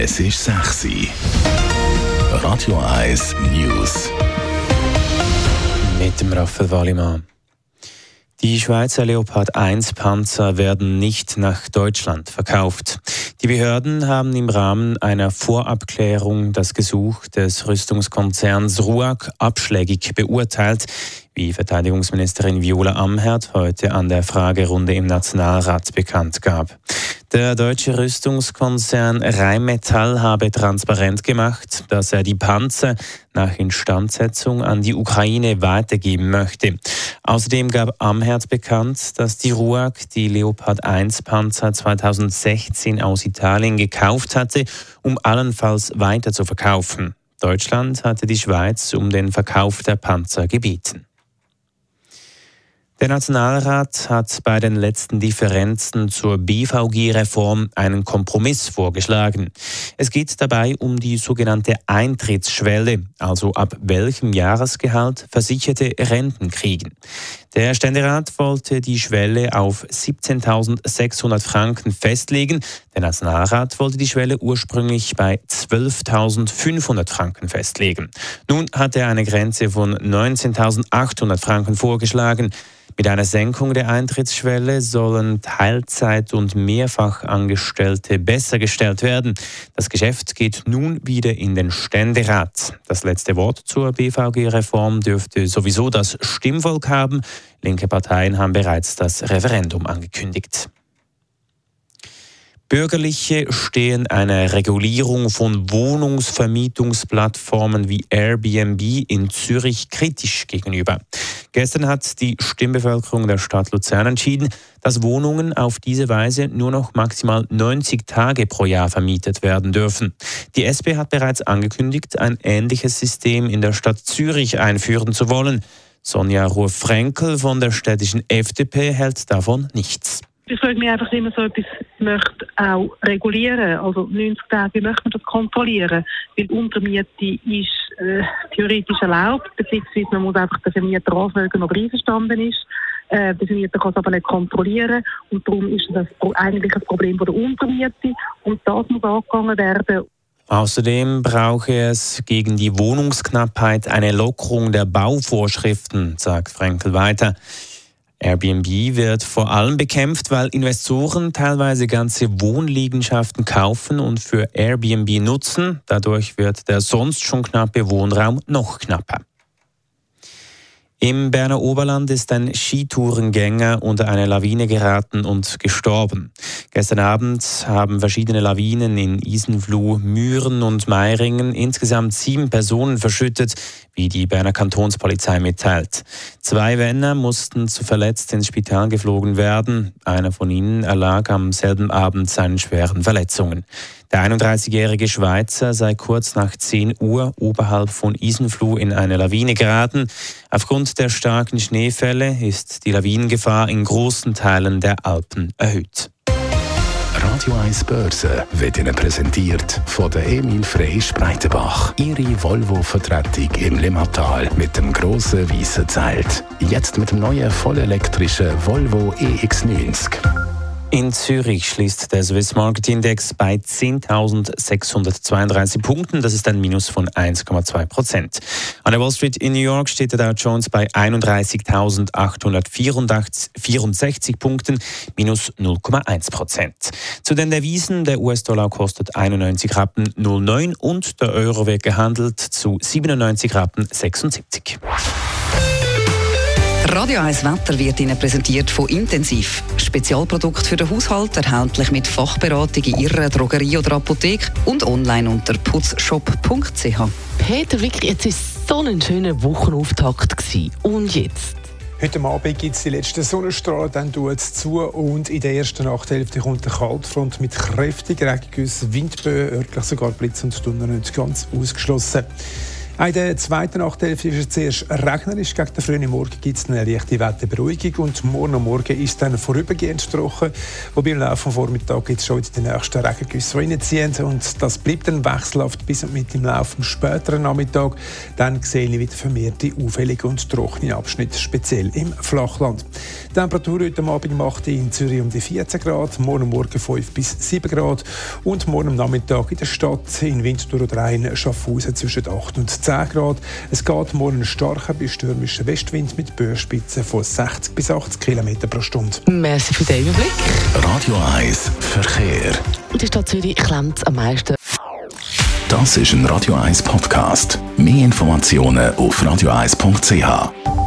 Es ist sexy. Radio 1 News. Mit dem Raphael Wallimann. Die Schweizer Leopard 1 Panzer werden nicht nach Deutschland verkauft. Die Behörden haben im Rahmen einer Vorabklärung das Gesuch des Rüstungskonzerns RUAG abschlägig beurteilt, wie Verteidigungsministerin Viola Amherd heute an der Fragerunde im Nationalrat bekannt gab. Der deutsche Rüstungskonzern Rheinmetall habe transparent gemacht, dass er die Panzer nach Instandsetzung an die Ukraine weitergeben möchte. Außerdem gab Amherd bekannt, dass die RUAG die Leopard 1 Panzer 2016 aus Italien gekauft hatte, um allenfalls weiter zu verkaufen. Deutschland hatte die Schweiz um den Verkauf der Panzer gebeten. Der Nationalrat hat bei den letzten Differenzen zur BVG-Reform einen Kompromiss vorgeschlagen. Es geht dabei um die sogenannte Eintrittsschwelle, also ab welchem Jahresgehalt versicherte Renten kriegen. Der Ständerat wollte die Schwelle auf 17.600 Franken festlegen. Der Nationalrat wollte die Schwelle ursprünglich bei 12.500 Franken festlegen. Nun hat er eine Grenze von 19.800 Franken vorgeschlagen. Mit einer Senkung der Eintrittsschwelle sollen Teilzeit- und Mehrfachangestellte besser gestellt werden. Das Geschäft geht nun wieder in den Ständerat. Das letzte Wort zur BVG-Reform dürfte sowieso das Stimmvolk haben. Linke Parteien haben bereits das Referendum angekündigt. Bürgerliche stehen einer Regulierung von Wohnungsvermietungsplattformen wie Airbnb in Zürich kritisch gegenüber. Gestern hat die Stimmbevölkerung der Stadt Luzern entschieden, dass Wohnungen auf diese Weise nur noch maximal 90 Tage pro Jahr vermietet werden dürfen. Die SP hat bereits angekündigt, ein ähnliches System in der Stadt Zürich einführen zu wollen. Sonja Ruhr-Frenkel von der städtischen FDP hält davon nichts. Ich frage mich einfach immer so etwas, möchte auch regulieren. Also 90 Tage, wie möchte man das kontrollieren? Weil Untermiete ist äh, theoretisch erlaubt, beziehungsweise man muss einfach den Vermieter anfragen, ob er einverstanden ist. Äh, der Vermieter kann es aber nicht kontrollieren und darum ist das eigentlich ein Problem der Untermiete und das muss angegangen werden. Außerdem brauche es gegen die Wohnungsknappheit eine Lockerung der Bauvorschriften, sagt Frenkel weiter. Airbnb wird vor allem bekämpft, weil Investoren teilweise ganze Wohnliegenschaften kaufen und für Airbnb nutzen. Dadurch wird der sonst schon knappe Wohnraum noch knapper. Im Berner Oberland ist ein Skitourengänger unter eine Lawine geraten und gestorben. Gestern Abend haben verschiedene Lawinen in Isenfluh, Mühren und Meiringen insgesamt sieben Personen verschüttet, wie die Berner Kantonspolizei mitteilt. Zwei Männer mussten zu verletzt ins Spital geflogen werden. Einer von ihnen erlag am selben Abend seinen schweren Verletzungen. Der 31-jährige Schweizer sei kurz nach 10 Uhr oberhalb von Isenfluh in eine Lawine geraten. Aufgrund der starken Schneefälle ist die Lawinengefahr in großen Teilen der Alpen erhöht. Radio 1 Börse wird Ihnen präsentiert von der Emil Frey Spreitenbach. Ihre Volvo-Vertretung im Limmatal mit dem grossen weißen Zelt. Jetzt mit dem neuen vollelektrischen Volvo EX90. In Zürich schließt der Swiss Market Index bei 10.632 Punkten. Das ist ein Minus von 1,2 Prozent. An der Wall Street in New York steht der Dow Jones bei 31.864 Punkten, minus 0,1 Prozent. Zu den Devisen, der US-Dollar kostet 91 Rappen 09 und der Euro wird gehandelt zu 97 Rappen 76. Radio 1 Wetter wird Ihnen präsentiert von Intensiv. Spezialprodukt für den Haushalt, erhältlich mit Fachberatung in Ihrer Drogerie oder Apotheke und online unter putzshop.ch. Peter, wirklich, jetzt war so ein schöner Wochenauftakt. Gewesen. Und jetzt? Heute Abend gibt es die letzten Sonnenstrahlen, dann tut es zu und in der ersten Nachthälfte kommt der Kaltfront mit kräftigen Regengüssen, Windböen, örtlich sogar Blitz und Donner nicht ganz ausgeschlossen. In der zweiten Nachthälfte ist es zuerst regnerisch. Gegen den frühen Morgen gibt es eine leichte Wetterberuhigung und morgen Morgen ist dann vorübergehend trocken. Wobei im Laufe des Vormittags gibt es schon die nächsten Regengüsse reinziehen und das bleibt dann wechselhaft bis mit im Laufe des späteren Nachmittag. Dann sehe ich wieder vermehrte auffällige und trockene Abschnitte, speziell im Flachland. Die Temperatur heute Abend macht in Zürich um die 14 Grad, morgen Morgen 5 bis 7 Grad und morgen am Nachmittag in der Stadt in Winterthur oder Rhein Schaffhausen zwischen 8 und 10 10 Grad. Es geht morgen einen starken bis stürmischen Westwind mit Böenspitzen von 60 bis 80 km pro Stunde. Merci für den Überblick. Radio 1 Verkehr. In der Stadt Zürich klemmt es am meisten. Das ist ein Radio 1 Podcast. Mehr Informationen auf radio1.ch.